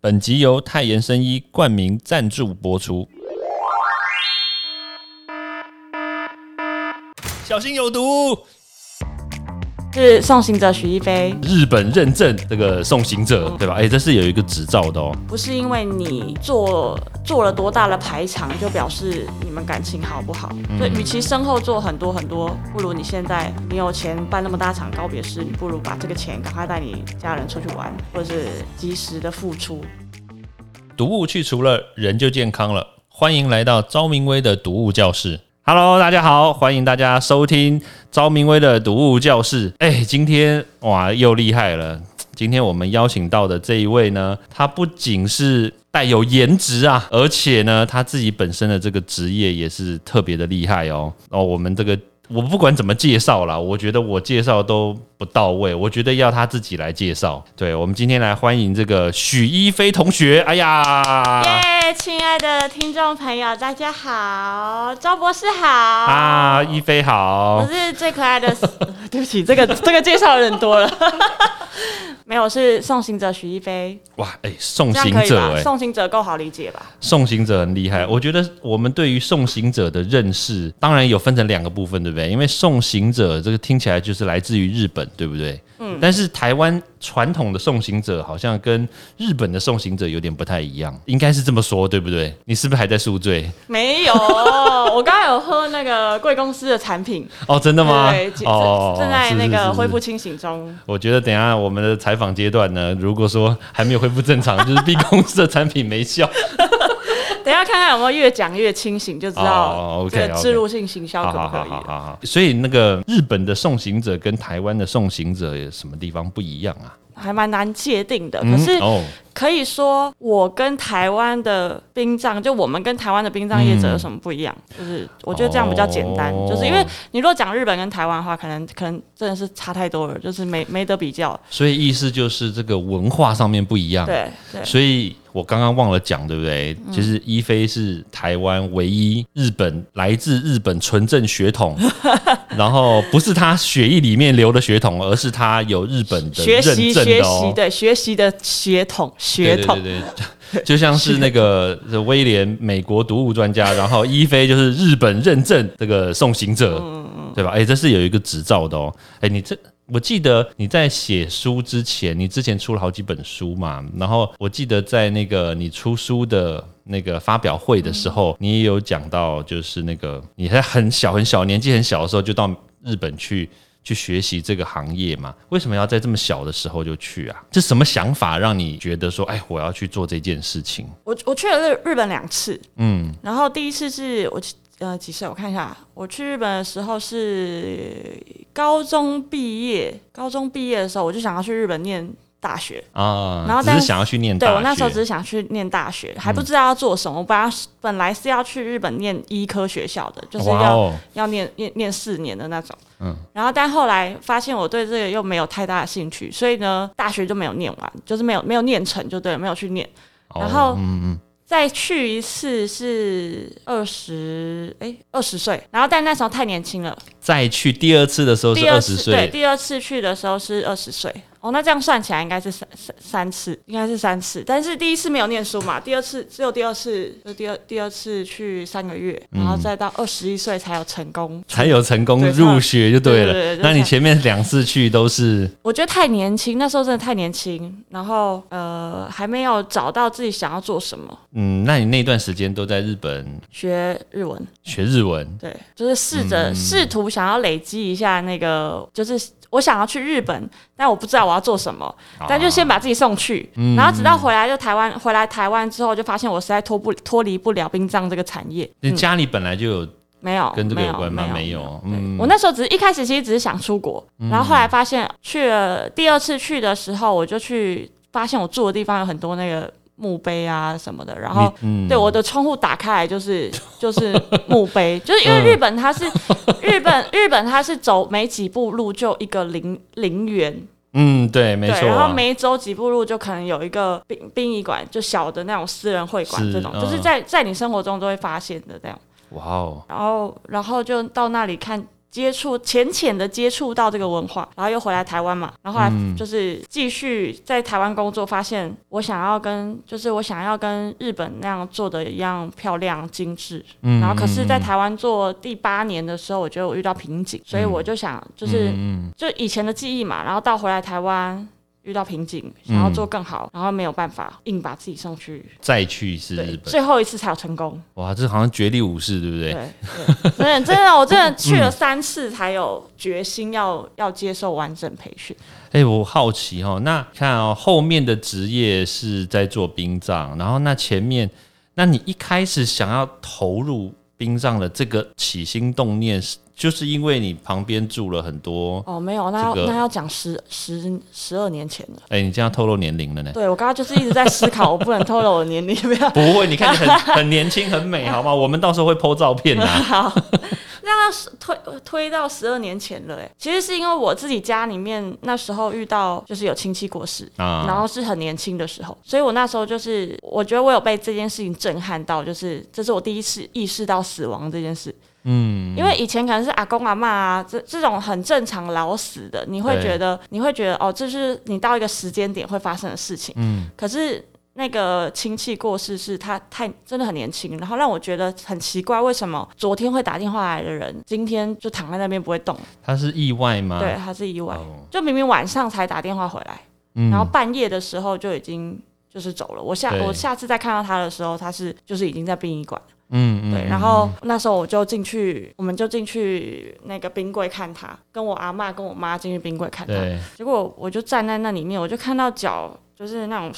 本集由泰妍生医冠名赞助播出。小心有毒！是送行者许一飞，日本认证这个送行者，对吧？哎，这是有一个执照的哦。不是因为你做做了多大的排场，就表示你们感情好不好？所以，与其身后做很多很多，不如你现在你有钱办那么大场告别式，你不如把这个钱赶快带你家人出去玩，或者是及时的付出。毒物去除了，人就健康了。欢迎来到昭明威的毒物教室。Hello，大家好，欢迎大家收听昭明威的读物教室。哎，今天哇又厉害了！今天我们邀请到的这一位呢，他不仅是带有颜值啊，而且呢，他自己本身的这个职业也是特别的厉害哦。哦，我们这个。我不管怎么介绍啦，我觉得我介绍都不到位，我觉得要他自己来介绍。对，我们今天来欢迎这个许一飞同学。哎呀，耶，亲爱的听众朋友，大家好，赵博士好啊，一飞好，我是最可爱的。对不起，这个这个介绍的人多了。没有，是送行者许一飞。哇，哎，送行者，欸，送行者够好理解吧？送行者很厉害。我觉得我们对于送行者的认识，当然有分成两个部分，对不对？因为送行者这个听起来就是来自于日本，对不对？嗯。但是台湾传统的送行者好像跟日本的送行者有点不太一样，应该是这么说，对不对？你是不是还在宿醉？没有，我刚刚有喝那个贵公司的产品。哦，真的吗？对，哦，正在那个恢复清醒中。我觉得等下我们的采访阶段呢，如果说还没有恢复正常，就是 B 公司的产品没效。等下看看有没有越讲越清醒，就知道这个植入性行销可不可以好好。所以那个日本的送行者跟台湾的送行者有什么地方不一样啊？还蛮难界定的，可是可以说我跟台湾的殡葬，就我们跟台湾的殡葬业者有什么不一样？就是我觉得这样比较简单，就是因为你如果讲日本跟台湾的话，可能可能真的是差太多了，就是没没得比较。所以意思就是这个文化上面不一样。对对，所以。我刚刚忘了讲，对不对？其实一菲是台湾唯一日本来自日本纯正血统，然后不是他血液里面流的血统，而是他有日本的学习学习对学习的血统血统，对对，就像是那个威廉美国毒物专家，然后一菲就是日本认证这个送行者，对吧？哎，这是有一个执照的哦。哎，你这。我记得你在写书之前，你之前出了好几本书嘛。然后我记得在那个你出书的那个发表会的时候，你也有讲到，就是那个你在很小很小年纪很小的时候就到日本去去学习这个行业嘛。为什么要在这么小的时候就去啊？这什么想法让你觉得说，哎，我要去做这件事情？我我去了日日本两次，嗯，然后第一次是我。呃，几岁？我看一下，我去日本的时候是高中毕业。高中毕业的时候，我就想要去日本念大学啊。然后只是想要去念，对我那时候只是想去念大学，还不知道要做什么。我本来本来是要去日本念医科学校的，就是要要念念念四年的那种。嗯。然后，但后来发现我对这个又没有太大的兴趣，所以呢，大学就没有念完，就是没有没有念成，就对，没有去念。然后，嗯嗯。再去一次是二十哎二十岁，然后但那时候太年轻了。再去第二次的时候是二十岁，对，第二次去的时候是二十岁。哦，那这样算起来应该是三三三次，应该是三次。但是第一次没有念书嘛，第二次只有第二次，就第二第二次去三个月，然后再到二十一岁才有成功，才有成功入学就对了。那你前面两次去都是？我觉得太年轻，那时候真的太年轻，然后呃还没有找到自己想要做什么。嗯，那你那段时间都在日本学日文？学日文？对，就是试着试图想要累积一下那个，就是。我想要去日本，但我不知道我要做什么，但就先把自己送去，然后直到回来就台湾，回来台湾之后就发现我实在脱不脱离不了殡葬这个产业。你家里本来就有没有跟这个有关吗？没有。嗯我那时候只是一开始其实只是想出国，然后后来发现去了第二次去的时候，我就去发现我住的地方有很多那个。墓碑啊什么的，然后对我的窗户打开来就是 就是墓碑，就是因为日本它是 日本日本它是走没几步路就一个陵陵园，嗯对没错，然后每走几步路就可能有一个殡殡仪馆，就小的那种私人会馆这种，就是在在你生活中都会发现的这样。哇哦，然后然后就到那里看。接触浅浅的接触到这个文化，然后又回来台湾嘛，然后后来就是继续在台湾工作，发现我想要跟就是我想要跟日本那样做的一样漂亮精致，然后可是，在台湾做第八年的时候，我觉得我遇到瓶颈，所以我就想就是就以前的记忆嘛，然后到回来台湾。遇到瓶颈，想要做更好，然后没有办法，硬把自己送去，再去一次日本，最后一次才有成功。哇，这好像绝地武士，对不对？对，真的，真的，我真的去了三次才有决心要要接受完整培训。哎，我好奇哦，那看哦，后面的职业是在做殡葬，然后那前面，那你一开始想要投入殡葬的这个起心动念是？就是因为你旁边住了很多哦，没有，那要那要讲十十十二年前了。哎，你这样透露年龄了呢？对，我刚刚就是一直在思考，我不能透露我年龄，不要。不会，你看你很 很年轻，很美，好吗？我们到时候会 PO 照片的。好，那要推推到十二年前了，哎，其实是因为我自己家里面那时候遇到就是有亲戚过世啊，然后是很年轻的时候，所以我那时候就是我觉得我有被这件事情震撼到，就是这是我第一次意识到死亡这件事。嗯，因为以前可能是阿公阿妈啊，这这种很正常老死的，你会觉得你会觉得哦，这是你到一个时间点会发生的事情。嗯，可是那个亲戚过世是他太真的很年轻，然后让我觉得很奇怪，为什么昨天会打电话来的人，今天就躺在那边不会动？他是意外吗？对，他是意外，就明明晚上才打电话回来，然后半夜的时候就已经就是走了。我下我下次再看到他的时候，他是就是已经在殡仪馆。嗯，对，然后那时候我就进去，我们就进去那个冰柜看他，跟我阿妈跟我妈进去冰柜看他，结果我就站在那里面，我就看到脚就是那种。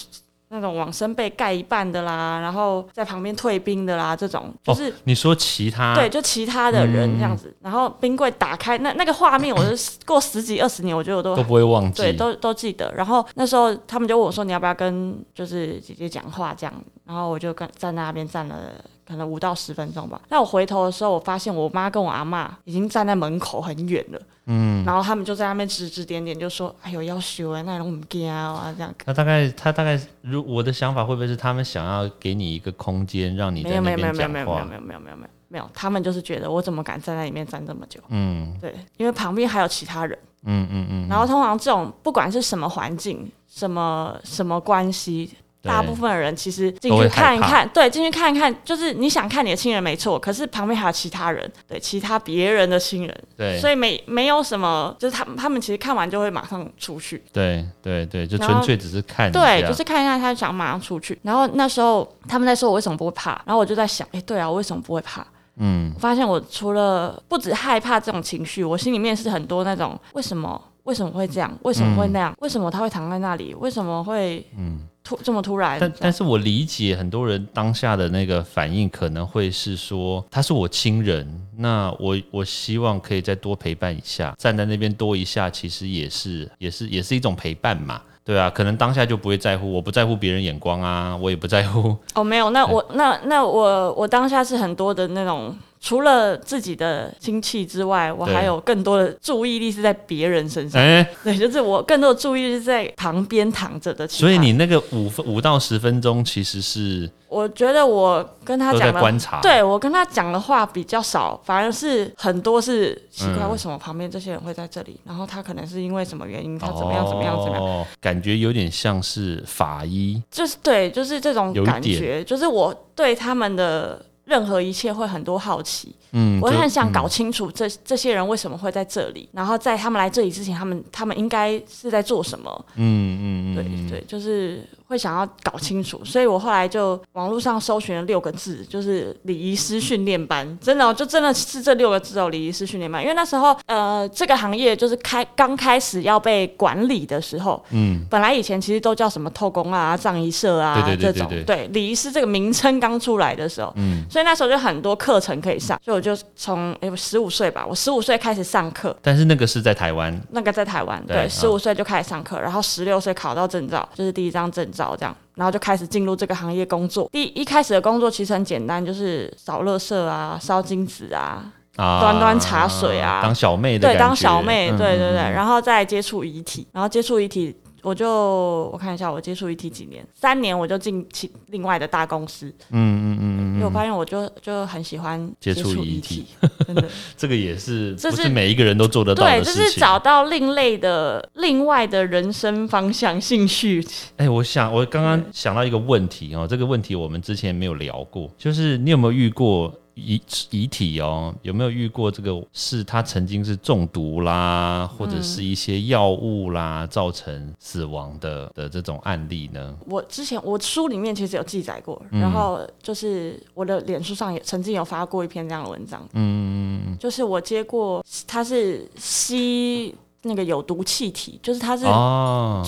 那种往身被盖一半的啦，然后在旁边退兵的啦，这种就是你说其他对，就其他的人这样子，然后冰柜打开那那个画面，我是 过十几二十年，我觉得我都都不会忘记，对，都都记得。然后那时候他们就问我说：“你要不要跟就是姐姐讲话？”这样，然后我就跟站在那边站了可能五到十分钟吧。那我回头的时候，我发现我妈跟我阿妈已经站在门口很远了。嗯，然后他们就在那边指指点点，就说：“哎呦，要修哎，那种唔惊啊，这样。”那大概他大概，如我的想法会不会是他们想要给你一个空间，让你在那边讲话？没有没有没有没有没有没有没有没有，他们就是觉得我怎么敢站在里面站这么久？嗯，对，因为旁边还有其他人。嗯嗯嗯。然后通常这种不管是什么环境，什么什么关系。大部分的人其实进去看一看，对，进去看一看，就是你想看你的亲人没错，可是旁边还有其他人，对，其他别人的亲人，对，所以没没有什么，就是他他们其实看完就会马上出去，对对对，就纯粹只是看，对，就是看一下，他想马上出去。然后那时候他们在说我为什么不会怕，然后我就在想，哎，对啊，我为什么不会怕？嗯，发现我除了不止害怕这种情绪，我心里面是很多那种为什么？为什么会这样，为什么会那样，为什么他会躺在那里，为什么会嗯。突这么突然，但但是我理解很多人当下的那个反应可能会是说他是我亲人，那我我希望可以再多陪伴一下，站在那边多一下，其实也是也是也是一种陪伴嘛，对啊，可能当下就不会在乎，我不在乎别人眼光啊，我也不在乎。哦，没有，那我那那我我当下是很多的那种。除了自己的亲戚之外，我还有更多的注意力是在别人身上。哎，对，就是我更多的注意力是在旁边躺着的。所以你那个五分五到十分钟，其实是我觉得我跟他讲的观察，对我跟他讲的话比较少，反而是很多是奇怪，为什么旁边这些人会在这里？然后他可能是因为什么原因，他怎么样怎么样怎么样？感觉有点像是法医，就是对，就是这种感觉，就是我对他们的。任何一切会很多好奇，嗯，我很想搞清楚这这些人为什么会在这里，然后在他们来这里之前，他们他们应该是在做什么？嗯嗯嗯，对对，就是会想要搞清楚，所以我后来就网络上搜寻了六个字，就是礼仪师训练班，真的哦就真的是这六个字哦，礼仪师训练班。因为那时候呃，这个行业就是开刚开始要被管理的时候，嗯，本来以前其实都叫什么透工啊、葬仪社啊这种，对礼仪师这个名称刚出来的时候，嗯，所以。那时候就很多课程可以上，所以我就从哎十五岁吧，我十五岁开始上课。但是那个是在台湾，那个在台湾，对，十五岁就开始上课，然后十六岁考到证照，就是第一张证照这样，然后就开始进入这个行业工作。第一开始的工作其实很简单，就是扫垃圾啊，烧金纸啊，端端茶水啊，当小妹的对，当小妹，对对对，然后再接触遗体，然后接触遗体。我就我看一下，我接触 ET 几年，三年我就进其另外的大公司。嗯嗯嗯嗯因为我发现我就就很喜欢接触 ET，，真的，这个也是不是每一个人都做得到的事情。对，就是找到另类的、另外的人生方向、兴趣。哎，我想我刚刚想到一个问题哦，这个问题我们之前没有聊过，就是你有没有遇过？遗遗体哦，有没有遇过这个？是他曾经是中毒啦，或者是一些药物啦造成死亡的的这种案例呢？我之前我书里面其实有记载过，然后就是我的脸书上也曾经有发过一篇这样的文章。嗯，就是我接过他是吸那个有毒气体，就是他是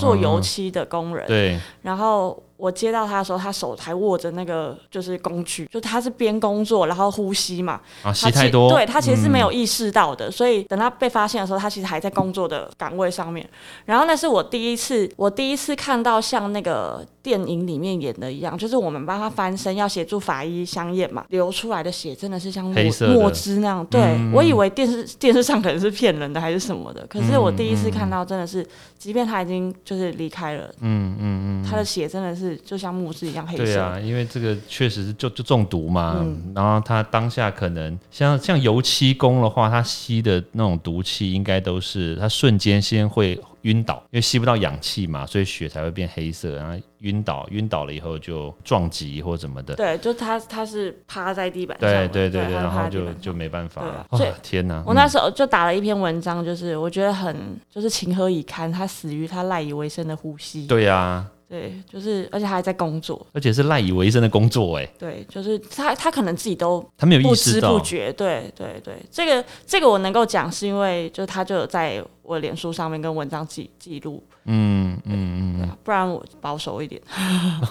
做油漆的工人，对，然后。我接到他的时候，他手还握着那个就是工具，就他是边工作然后呼吸嘛，啊，吸太多，对他其实是没有意识到的，所以等他被发现的时候，他其实还在工作的岗位上面。然后那是我第一次，我第一次看到像那个电影里面演的一样，就是我们帮他翻身要协助法医相验嘛，流出来的血真的是像墨墨汁那样。对我以为电视电视上可能是骗人的还是什么的，可是我第一次看到真的是，即便他已经就是离开了，嗯嗯嗯，他的血真的是。就像墨汁一样黑色。对啊，因为这个确实是就就中毒嘛，然后他当下可能像像油漆工的话，他吸的那种毒气应该都是他瞬间先会晕倒，因为吸不到氧气嘛，所以血才会变黑色，然后晕倒，晕倒了以后就撞击或什么的。对，就他他是趴在地板上，对对对对，然后就就没办法了。所以天哪，我那时候就打了一篇文章，就是我觉得很就是情何以堪，他死于他赖以为生的呼吸。对呀。对，就是，而且他还在工作，而且是赖以为生的工作，哎，对，就是他，他可能自己都他没有意识到，不知不觉，对，对，对，这个，这个我能够讲，是因为就他就有在我脸书上面跟文章记记录，嗯嗯嗯，不然我保守一点，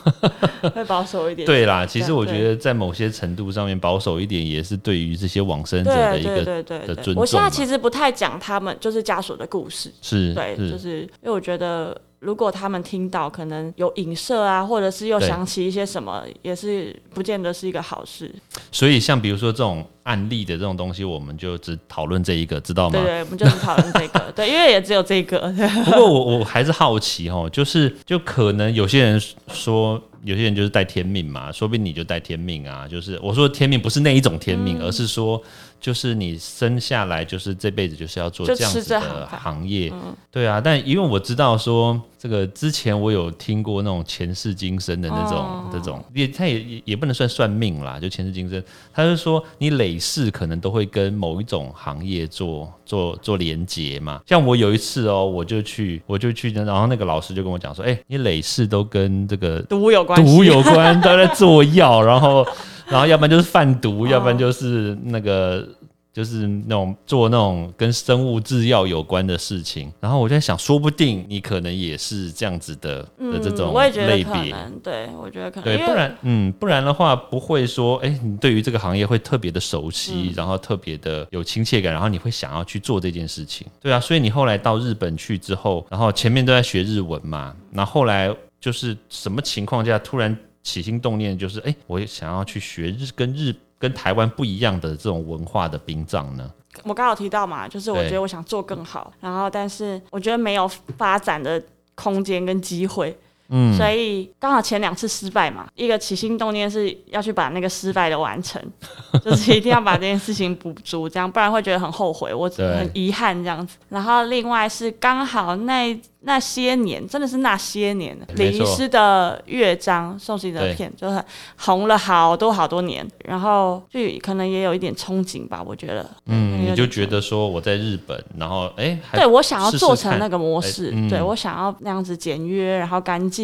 会保守一点。对啦，其实我觉得在某些程度上面保守一点，也是对于这些往生者的一个对对的尊重。我现在其实不太讲他们就是家属的故事，是对，就是因为我觉得。如果他们听到可能有影射啊，或者是又想起一些什么，也是不见得是一个好事。所以，像比如说这种案例的这种东西，我们就只讨论这一个，知道吗？对对，我们就只讨论这个。对，因为也只有这个。不过，我我还是好奇哦，就是就可能有些人说，有些人就是带天命嘛，说不定你就带天命啊。就是我说天命不是那一种天命，而是说。就是你生下来就是这辈子就是要做这样子的行业，对啊。但因为我知道说这个之前我有听过那种前世今生的那种这种，也他也也也不能算算命啦，就前世今生，他就说你累世可能都会跟某一种行业做做做连接嘛。像我有一次哦，我就去我就去，然后那个老师就跟我讲说，哎，你累世都跟这个毒有关，毒有关，都在做药，然后。然后要不然就是贩毒，要不然就是那个就是那种做那种跟生物制药有关的事情。然后我在想，说不定你可能也是这样子的的这种类别。对，我觉得可能。对，不然嗯，不然的话不会说，哎，你对于这个行业会特别的熟悉，然后特别的有亲切感，然后你会想要去做这件事情。对啊，所以你后来到日本去之后，然后前面都在学日文嘛，然后后来就是什么情况下突然？起心动念就是，哎，我也想要去学日跟日跟台湾不一样的这种文化的殡葬呢。我刚好提到嘛，就是我觉得我想做更好，然后但是我觉得没有发展的空间跟机会，嗯，所以刚好前两次失败嘛，一个起心动念是要去把那个失败的完成，就是一定要把这件事情补足，这样不然会觉得很后悔，我很遗憾这样子。然后另外是刚好那。那些年真的是那些年，李医师的乐章宋行的片就是红了好多好多年，然后就可能也有一点憧憬吧，我觉得。嗯，你就觉得说我在日本，然后哎，对我想要做成那个模式，对我想要那样子简约，然后干净，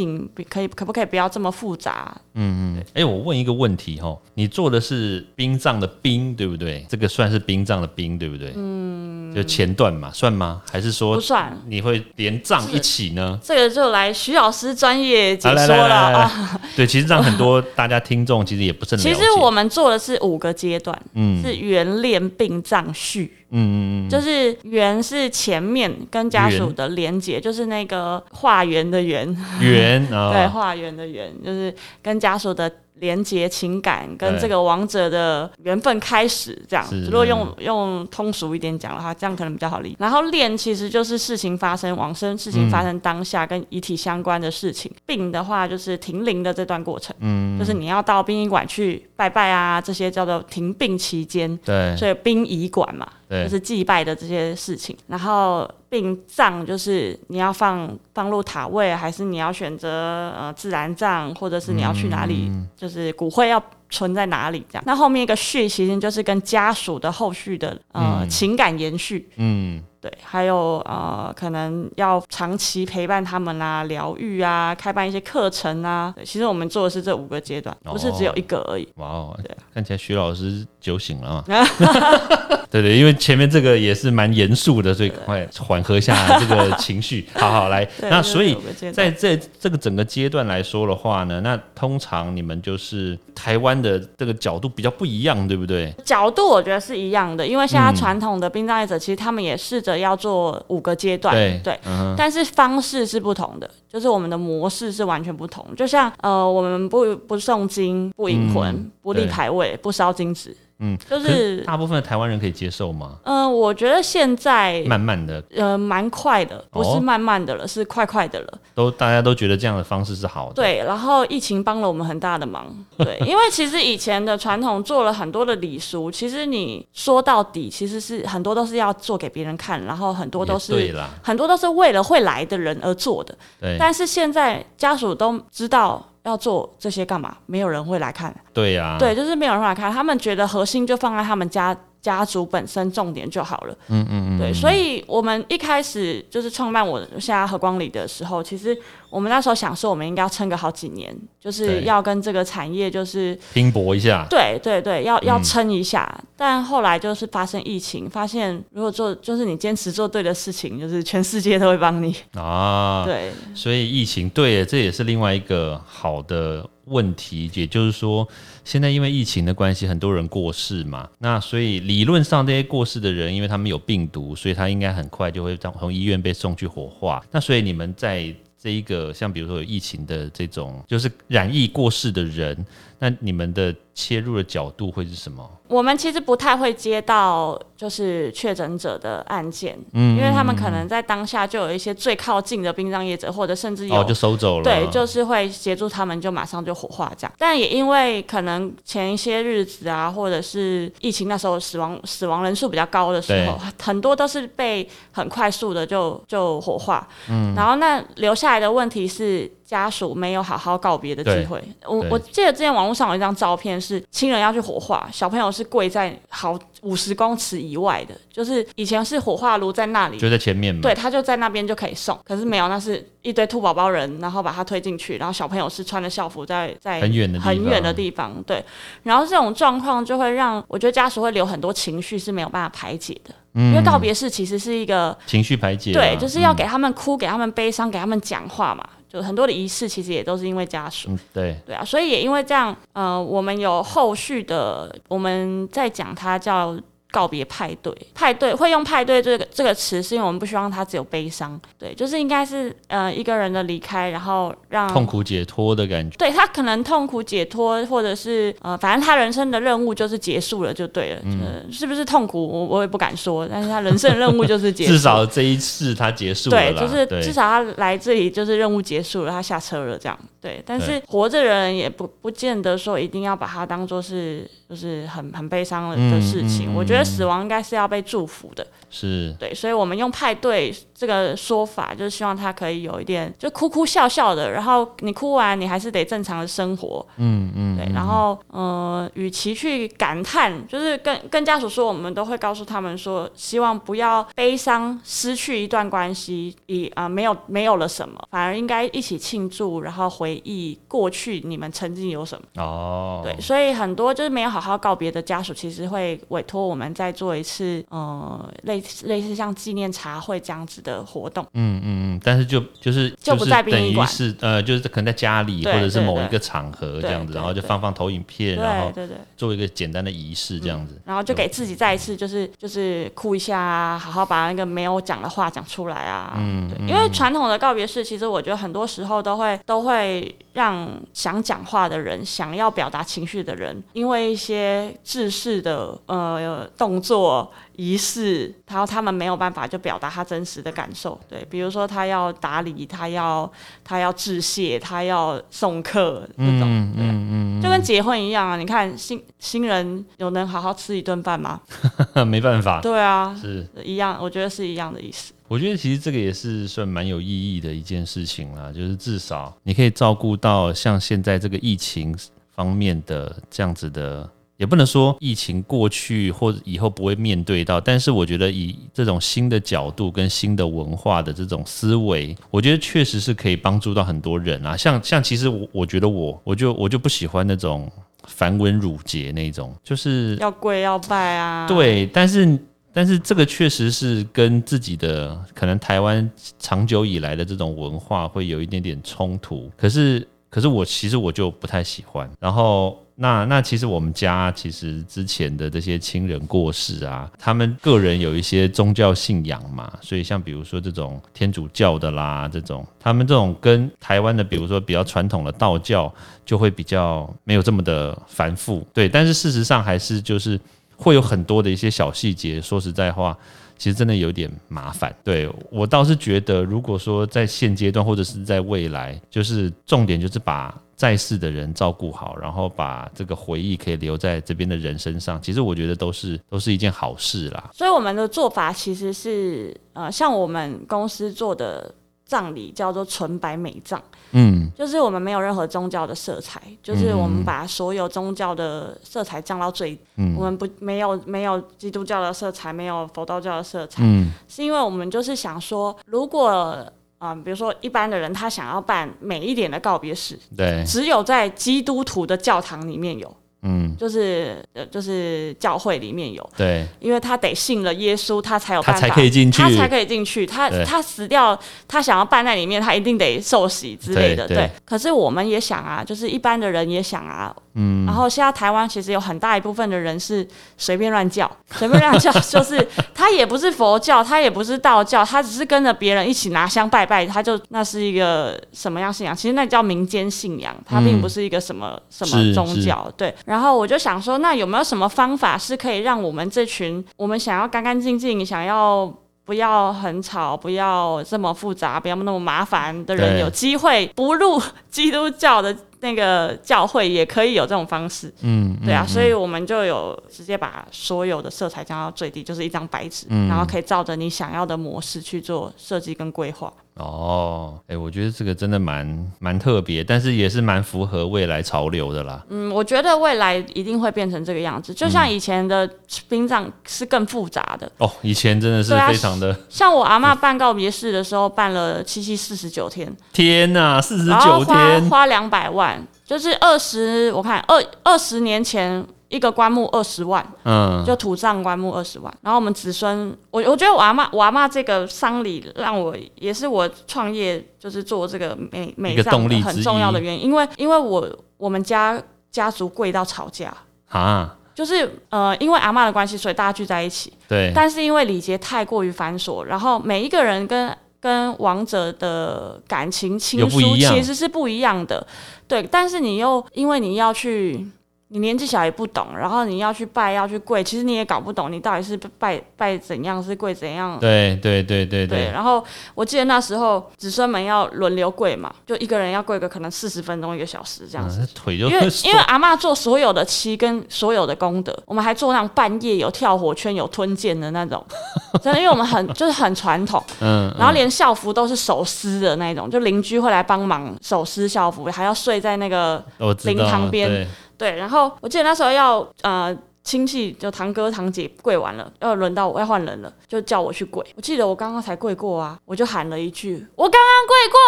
可以可不可以不要这么复杂？嗯嗯。哎，我问一个问题哈，你做的是殡葬的殡，对不对？这个算是殡葬的殡，对不对？嗯。就前段嘛，算吗？还是说不算？你会连葬？一起呢？这个就来徐老师专业解说了啊。对，其实让很多大家听众其实也不是很其实我们做的是五个阶段，嗯，是原练殡葬序。嗯嗯嗯，就是缘是前面跟家属的连接，就是那个化缘的缘，缘 对化缘的缘，就是跟家属的连接情感跟这个王者的缘分开始，这样。如果用用通俗一点讲的话，这样可能比较好理解。然后恋其实就是事情发生往生，事情发生当下跟遗体相关的事情。病的话就是停灵的这段过程，嗯，就是你要到殡仪馆去拜拜啊，这些叫做停病期间。对，所以殡仪馆嘛，就是祭拜的这些事情。然后殡葬就是你要放放入塔位，还是你要选择呃自然葬，或者是你要去哪里，就是骨灰要。存在哪里？这样，那后面一个续，其实就是跟家属的后续的呃情感延续。嗯，对，还有呃，可能要长期陪伴他们啦，疗愈啊，开办一些课程啊。其实我们做的是这五个阶段，不是只有一个而已。哇哦，对，看起来徐老师酒醒了。对对，因为前面这个也是蛮严肃的，所以赶快缓和一下这个情绪。好好来，那所以在这这个整个阶段来说的话呢，那通常你们就是台湾的这个角度比较不一样，对不对？角度我觉得是一样的，因为现在传统的殡葬业者其实他们也试着要做五个阶段，对，但是方式是不同的，就是我们的模式是完全不同。就像呃，我们不不诵经、不引魂、不立牌位、不烧金纸。嗯，就是大部分的台湾人可以接受吗？嗯，我觉得现在慢慢的，呃，蛮快的，不是慢慢的了，是快快的了。都大家都觉得这样的方式是好的。对，然后疫情帮了我们很大的忙。对，因为其实以前的传统做了很多的礼俗，其实你说到底，其实是很多都是要做给别人看，然后很多都是很多都是为了会来的人而做的。对，但是现在家属都知道。要做这些干嘛？没有人会来看。对呀，对，就是没有人会来看。他们觉得核心就放在他们家。家族本身重点就好了，嗯嗯嗯，对，所以我们一开始就是创办我现在和光里的时候，其实我们那时候想说，我们应该要撑个好几年，就是要跟这个产业就是拼搏一下，对对对，要要撑一下。但后来就是发生疫情，发现如果做就是你坚持做对的事情，就是全世界都会帮你啊。对，所以疫情对，这也是另外一个好的。问题，也就是说，现在因为疫情的关系，很多人过世嘛，那所以理论上这些过世的人，因为他们有病毒，所以他应该很快就会从医院被送去火化。那所以你们在这一个像比如说有疫情的这种，就是染疫过世的人，那你们的切入的角度会是什么？我们其实不太会接到就是确诊者的案件，嗯，因为他们可能在当下就有一些最靠近的殡葬业者，或者甚至有就收走了，对，就是会协助他们就马上就火化这样。但也因为可能前一些日子啊，或者是疫情那时候死亡死亡人数比较高的时候，很多都是被很快速的就就火化，嗯，然后那留下来的问题是。家属没有好好告别的机会。我我记得之前网络上有一张照片，是亲人要去火化，小朋友是跪在好五十公尺以外的，就是以前是火化炉在那里，就在前面嘛。对，他就在那边就可以送，可是没有，那是一堆兔宝宝人，然后把他推进去，然后小朋友是穿着校服在在很远的很远的地方。对，然后这种状况就会让我觉得家属会留很多情绪是没有办法排解的。因为告别式其实是一个情绪排解，对，就是要给他们哭，给他们悲伤，给他们讲话嘛。就很多的仪式其实也都是因为家属，对对啊，所以也因为这样，呃，我们有后续的，我们在讲它叫。告别派对，派对会用派对这个这个词，是因为我们不希望他只有悲伤，对，就是应该是呃一个人的离开，然后让痛苦解脱的感觉。对他可能痛苦解脱，或者是呃，反正他人生的任务就是结束了就对了。嗯，是不是痛苦？我我也不敢说，但是他人生任务就是结束。至少这一次他结束了。对，就是至少他来这里就是任务结束了，他下车了这样。对，但是活着的人也不不见得说一定要把它当做是就是很很悲伤的事情。我觉得死亡应该是要被祝福的。是对，所以我们用派对这个说法，就是希望他可以有一点就哭哭笑笑的，然后你哭完你还是得正常的生活。嗯嗯。对，然后呃，与其去感叹，就是跟跟家属说，我们都会告诉他们说，希望不要悲伤失去一段关系，以啊没有没有了什么，反而应该一起庆祝，然后回。忆过去你们曾经有什么？哦，对，所以很多就是没有好好告别的家属，其实会委托我们们再做一次，呃，类似类似像纪念茶会这样子的活动。嗯嗯嗯，但是就就是就不在等于是呃，就是可能在家里或者是某一个场合这样子，然后就放放投影片，然后对对做一个简单的仪式这样子，然后就给自己再一次就是就是哭一下啊，好好把那个没有讲的话讲出来啊。嗯，对，因为传统的告别式，其实我觉得很多时候都会都会让想讲话的人、想要表达情绪的人，因为一些制式的呃动作。仪式，然后他们没有办法就表达他真实的感受，对，比如说他要打理，他要他要致谢，他要送客这种，嗯嗯嗯，就跟结婚一样啊，你看新新人有能好好吃一顿饭吗？没办法，对啊，是一样，我觉得是一样的意思。我觉得其实这个也是算蛮有意义的一件事情啦，就是至少你可以照顾到像现在这个疫情方面的这样子的。也不能说疫情过去或者以后不会面对到，但是我觉得以这种新的角度跟新的文化的这种思维，我觉得确实是可以帮助到很多人啊。像像其实我我觉得我我就我就不喜欢那种繁文缛节那种，就是要跪要拜啊。对，但是但是这个确实是跟自己的可能台湾长久以来的这种文化会有一点点冲突。可是可是我其实我就不太喜欢，然后。那那其实我们家其实之前的这些亲人过世啊，他们个人有一些宗教信仰嘛，所以像比如说这种天主教的啦，这种他们这种跟台湾的比如说比较传统的道教就会比较没有这么的繁复，对，但是事实上还是就是会有很多的一些小细节，说实在话。其实真的有点麻烦，对我倒是觉得，如果说在现阶段或者是在未来，就是重点就是把在世的人照顾好，然后把这个回忆可以留在这边的人身上，其实我觉得都是都是一件好事啦。所以我们的做法其实是，呃，像我们公司做的。葬礼叫做纯白美葬，嗯，就是我们没有任何宗教的色彩，就是我们把所有宗教的色彩降到最，嗯，我们不没有没有基督教的色彩，没有佛道教的色彩，嗯，是因为我们就是想说，如果啊，比如说一般的人他想要办美一点的告别式，对，只有在基督徒的教堂里面有。嗯，就是呃，就是教会里面有，对，因为他得信了耶稣，他才有他才可以进去，他才可以进去。他他死掉，他想要办在里面，他一定得受洗之类的。对，可是我们也想啊，就是一般的人也想啊。嗯，然后现在台湾其实有很大一部分的人是随便乱叫，随便乱叫，就是他也不是佛教，他也不是道教，他只是跟着别人一起拿香拜拜，他就那是一个什么样信仰？其实那叫民间信仰，它并不是一个什么什么宗教。对，然后我就想说，那有没有什么方法是可以让我们这群我们想要干干净净，想要不要很吵，不要这么复杂，不要那么麻烦的人有机会不入基督教的？那个教会也可以有这种方式，嗯，对啊，所以我们就有直接把所有的色彩降到最低，就是一张白纸，然后可以照着你想要的模式去做设计跟规划。哦，哎，我觉得这个真的蛮蛮特别，但是也是蛮符合未来潮流的啦。嗯，我觉得未来一定会变成这个样子，就像以前的殡葬是更复杂的。哦，以前真的是非常的。像我阿妈办告别式的时候，办了七七四十九天。天哪，四十九天，花两百万，就是二十，我看二二十年前。一个棺木二十万，嗯，就土葬棺木二十万。然后我们子孙，我我觉得我阿妈，我阿妈这个丧礼让我也是我创业就是做这个美美葬很重要的原因，因为因为我我们家家族贵到吵架啊，就是呃因为阿妈的关系，所以大家聚在一起，对。但是因为礼节太过于繁琐，然后每一个人跟跟王者的感情亲疏其实是不一样的，对。但是你又因为你要去。你年纪小也不懂，然后你要去拜要去跪，其实你也搞不懂你到底是拜拜怎样是跪怎样。对对对对对。然后我记得那时候子孙们要轮流跪嘛，就一个人要跪个可能四十分钟一个小时这样子。腿就因为因为阿妈做所有的七跟所有的功德，我们还做那种半夜有跳火圈有吞剑的那种，真的，因为我们很就是很传统。嗯。然后连校服都是手撕的那种，就邻居会来帮忙手撕校服，还要睡在那个灵堂边。对，然后我记得那时候要呃亲戚就堂哥堂姐跪完了，要轮到我要换人了，就叫我去跪。我记得我刚刚才跪过啊，我就喊了一句：“我刚刚跪过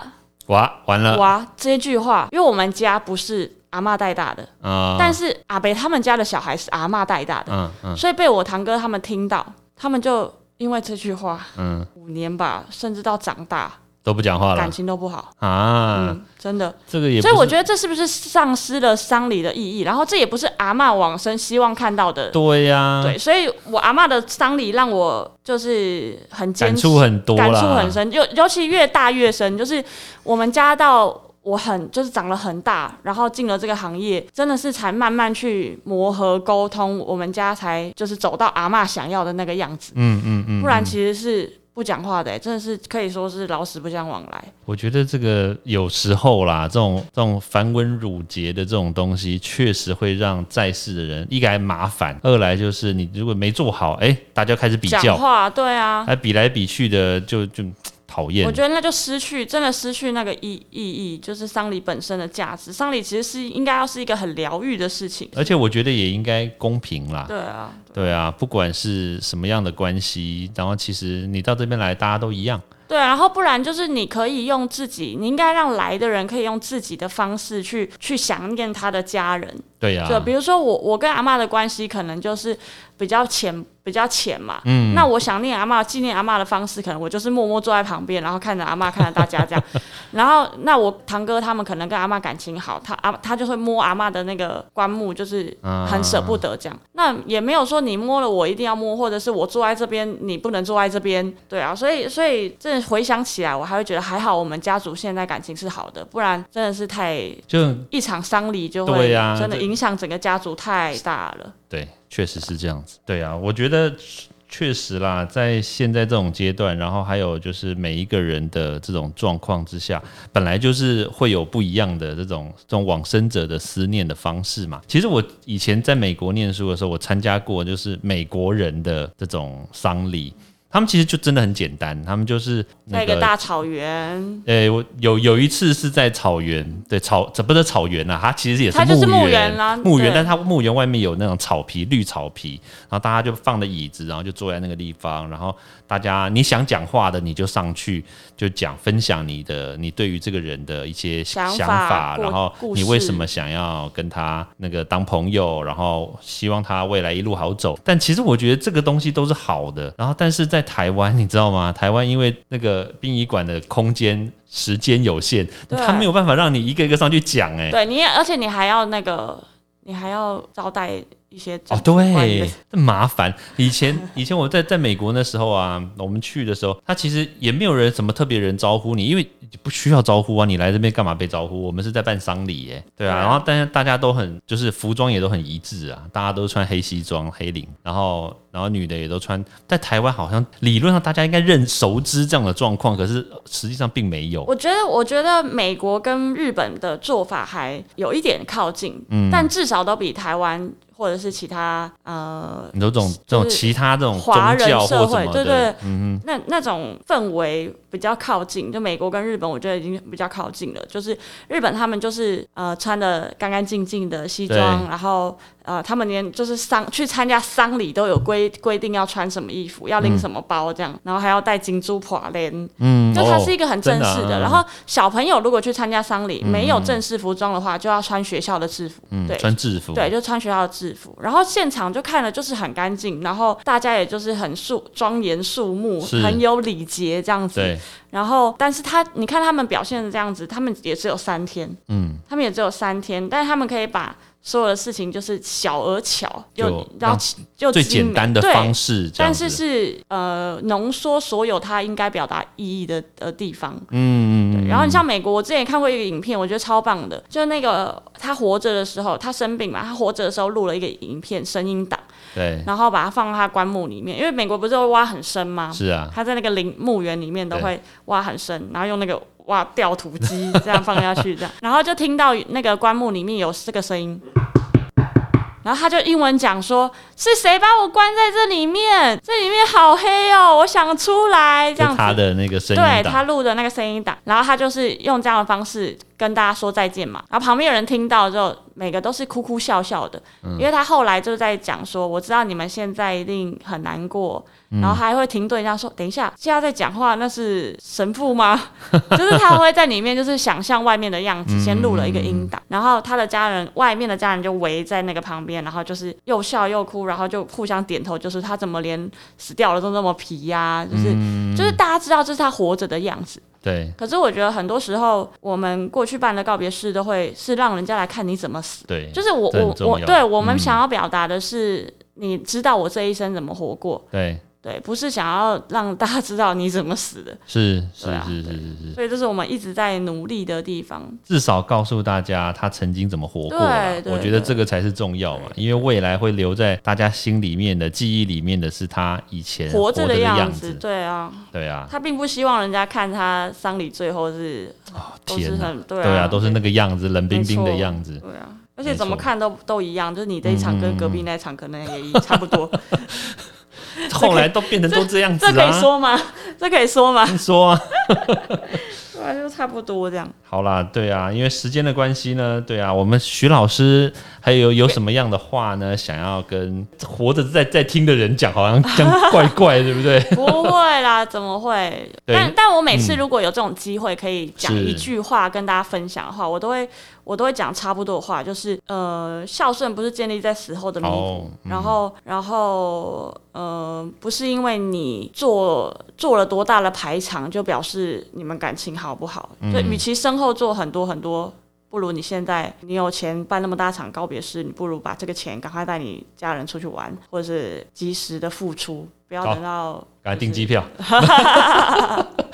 了。”哇，完了！哇，这句话，因为我们家不是阿妈带大的，但是阿北他们家的小孩是阿妈带大的，嗯嗯所以被我堂哥他们听到，他们就因为这句话，嗯，五年吧，甚至到长大。都不讲话了，感情都不好啊！真的，这个也所以我觉得这是不是丧失了丧礼的意义？然后这也不是阿妈往生希望看到的。对呀，对，所以我阿妈的丧礼让我就是很感触很多，感触很深，尤尤其越大越深。就是我们家到我很就是长了很大，然后进了这个行业，真的是才慢慢去磨合沟通，我们家才就是走到阿妈想要的那个样子。嗯嗯嗯，不然其实是。不讲话的，真的是可以说是老死不相往来。我觉得这个有时候啦，这种这种繁文缛节的这种东西，确实会让在世的人一来麻烦，二来就是你如果没做好，哎，大家开始比较，话对啊，还比来比去的，就就。讨厌，我觉得那就失去，真的失去那个意意义，就是丧礼本身的价值。丧礼其实是应该要是一个很疗愈的事情，而且我觉得也应该公平啦。对啊，对啊，不管是什么样的关系，然后其实你到这边来，大家都一样。对，然后不然就是你可以用自己，你应该让来的人可以用自己的方式去去想念他的家人。对呀，就比如说我我跟阿妈的关系可能就是比较浅。比较浅嘛，嗯，那我想念阿妈、纪念阿妈的方式，可能我就是默默坐在旁边，然后看着阿妈，看着大家这样。然后，那我堂哥他们可能跟阿妈感情好，他阿他就会摸阿妈的那个棺木，就是很舍不得这样。那也没有说你摸了我一定要摸，或者是我坐在这边你不能坐在这边，对啊。所以，所以这回想起来，我还会觉得还好，我们家族现在感情是好的，不然真的是太就一场丧礼就会真的影响整个家族太大了。对。确实是这样子，对啊，我觉得确实啦，在现在这种阶段，然后还有就是每一个人的这种状况之下，本来就是会有不一样的这种这种往生者的思念的方式嘛。其实我以前在美国念书的时候，我参加过就是美国人的这种丧礼。他们其实就真的很简单，他们就是那个大草原。诶，我有有一次是在草原，对草这不是草原呐，它其实也是墓园啦，墓园，但它墓园外面有那种草皮绿草皮，然后大家就放的椅子，然后就坐在那个地方，然后。大家你想讲话的，你就上去就讲分享你的你对于这个人的一些想法，然后你为什么想要跟他那个当朋友，然后希望他未来一路好走。但其实我觉得这个东西都是好的。然后但是在台湾，你知道吗？台湾因为那个殡仪馆的空间时间有限，他没有办法让你一个一个上去讲。哎，对你，而且你还要那个，你还要招待。一些哦，对，麻烦。以前 以前我在在美国那时候啊，我们去的时候，他其实也没有人什么特别人招呼你，因为不需要招呼啊。你来这边干嘛被招呼？我们是在办丧礼耶，对啊。然后但是大家都很就是服装也都很一致啊，大家都穿黑西装黑领，然后然后女的也都穿。在台湾好像理论上大家应该认熟知这样的状况，可是实际上并没有。我觉得我觉得美国跟日本的做法还有一点靠近，嗯，但至少都比台湾。或者是其他呃，有种这种其他这种华人社会，对对，嗯那那种氛围比较靠近，就美国跟日本，我觉得已经比较靠近了。就是日本他们就是呃穿的干干净净的西装，然后。呃，他们连就是丧去参加丧礼都有规规定要穿什么衣服，要拎什么包这样，然后还要带金珠破链，嗯，就它是一个很正式的。然后小朋友如果去参加丧礼，没有正式服装的话，就要穿学校的制服，嗯对，穿制服，对，就穿学校的制服。然后现场就看了就是很干净，然后大家也就是很肃庄严肃穆，很有礼节这样子。对。然后，但是他你看他们表现的这样子，他们也只有三天，嗯，他们也只有三天，但是他们可以把。所有的事情就是小而巧，就然后就最简单的方式，但是是呃浓缩所有他应该表达意义的的地方。嗯，然后你像美国，我之前看过一个影片，我觉得超棒的，就是那个他活着的时候，他生病嘛，他活着的时候录了一个影片声音档，对，然后把它放到他棺木里面，因为美国不是会挖很深吗？是啊，他在那个陵墓园里面都会挖很深，然后用那个。哇，掉土机 这样放下去，这样，然后就听到那个棺木里面有这个声音，然后他就英文讲说：“是谁把我关在这里面？这里面好黑哦，我想出来。”这样他的那个声音，对他录的那个声音档，然后他就是用这样的方式跟大家说再见嘛。然后旁边有人听到之后。每个都是哭哭笑笑的，因为他后来就在讲说，我知道你们现在一定很难过。然后还会停顿一下，说：“等一下，现在在讲话，那是神父吗？” 就是他会在里面，就是想象外面的样子，先录了一个音档，然后他的家人，外面的家人就围在那个旁边，然后就是又笑又哭，然后就互相点头，就是他怎么连死掉了都那么皮呀？就是就是大家知道这是他活着的样子。对。可是我觉得很多时候，我们过去办的告别式都会是让人家来看你怎么死。对。就是我我我对我们想要表达的是，你知道我这一生怎么活过。对。对，不是想要让大家知道你怎么死的，是是是是是是，所以这是我们一直在努力的地方。至少告诉大家他曾经怎么活过，我觉得这个才是重要嘛，因为未来会留在大家心里面的记忆里面的是他以前活着的样子。对啊，对啊，他并不希望人家看他丧礼最后是啊，天哪，对啊，都是那个样子，冷冰冰的样子。对啊，而且怎么看都都一样，就是你这一场跟隔壁那一场可能也 差不多。后来都变成都这样子啊？这可以说吗？这可以说吗？说啊，对啊，就差不多这样。好啦，对啊，因为时间的关系呢，对啊，我们徐老师还有有什么样的话呢？想要跟活着在在听的人讲，好像这样怪怪，对不对？不会啦，怎么会？但但我每次如果有这种机会可以讲一句话跟大家分享的话，我都会。我都会讲差不多的话，就是呃，孝顺不是建立在死后的弥补，然后，然后，呃，不是因为你做做了多大的排场，就表示你们感情好不好？就与其身后做很多很多，不如你现在你有钱办那么大场告别式，你不如把这个钱赶快带你家人出去玩，或者是及时的付出，不要等到赶快订机票。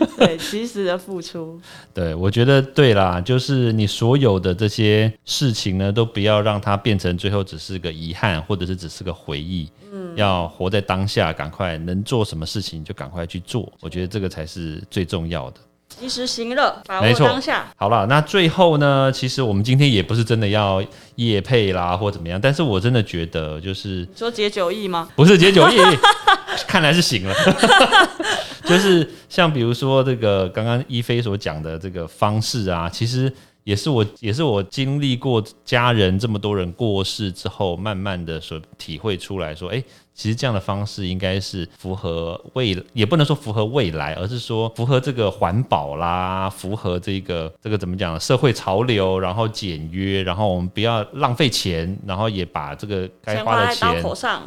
对，及时的付出。对，我觉得对啦，就是你所有的这些事情呢，都不要让它变成最后只是个遗憾，或者是只是个回忆。嗯，要活在当下，赶快能做什么事情就赶快去做。我觉得这个才是最重要的。及时行乐，把握当下。好了，那最后呢？其实我们今天也不是真的要夜配啦，或怎么样。但是我真的觉得，就是说解酒意吗？不是解酒意，看来是行了。就是像比如说这个刚刚一菲所讲的这个方式啊，其实也是我也是我经历过家人这么多人过世之后，慢慢的所体会出来说，哎。其实这样的方式应该是符合未，也不能说符合未来，而是说符合这个环保啦，符合这个这个怎么讲社会潮流，然后简约，然后我们不要浪费钱，然后也把这个该花的钱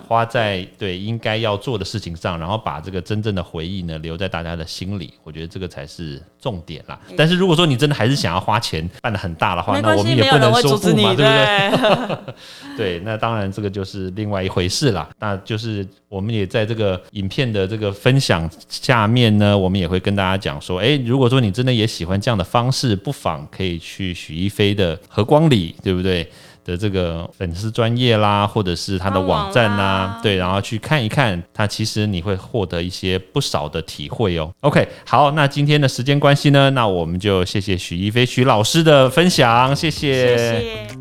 花在对应该要做的事情上，然后把这个真正的回忆呢留在大家的心里。我觉得这个才是重点啦。但是如果说你真的还是想要花钱办的很大的话，那我们也不能说不嘛，对不对？对，那当然这个就是另外一回事啦。那就是。是，我们也在这个影片的这个分享下面呢，我们也会跟大家讲说，哎，如果说你真的也喜欢这样的方式，不妨可以去许一飞的和光里，对不对？的这个粉丝专业啦，或者是他的网站啦，对，然后去看一看，他其实你会获得一些不少的体会哦。OK，好，那今天的时间关系呢，那我们就谢谢许一飞许老师的分享，谢谢。